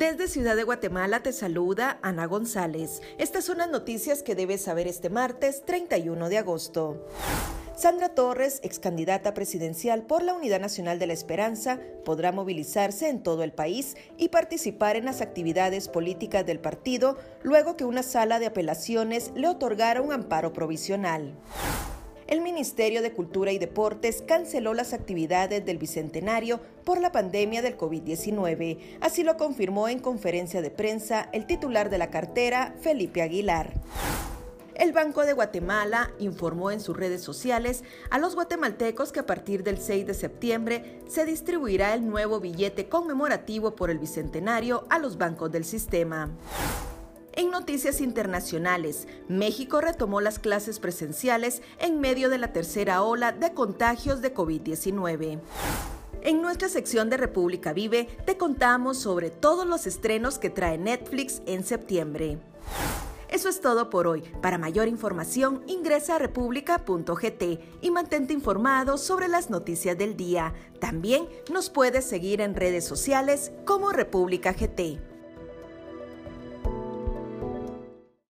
Desde Ciudad de Guatemala te saluda Ana González. Estas son las noticias que debes saber este martes 31 de agosto. Sandra Torres, ex candidata presidencial por la Unidad Nacional de la Esperanza, podrá movilizarse en todo el país y participar en las actividades políticas del partido luego que una sala de apelaciones le otorgara un amparo provisional el Ministerio de Cultura y Deportes canceló las actividades del Bicentenario por la pandemia del COVID-19. Así lo confirmó en conferencia de prensa el titular de la cartera, Felipe Aguilar. El Banco de Guatemala informó en sus redes sociales a los guatemaltecos que a partir del 6 de septiembre se distribuirá el nuevo billete conmemorativo por el Bicentenario a los bancos del sistema. En noticias internacionales, México retomó las clases presenciales en medio de la tercera ola de contagios de COVID-19. En nuestra sección de República Vive te contamos sobre todos los estrenos que trae Netflix en septiembre. Eso es todo por hoy. Para mayor información ingresa a república.gt y mantente informado sobre las noticias del día. También nos puedes seguir en redes sociales como República GT.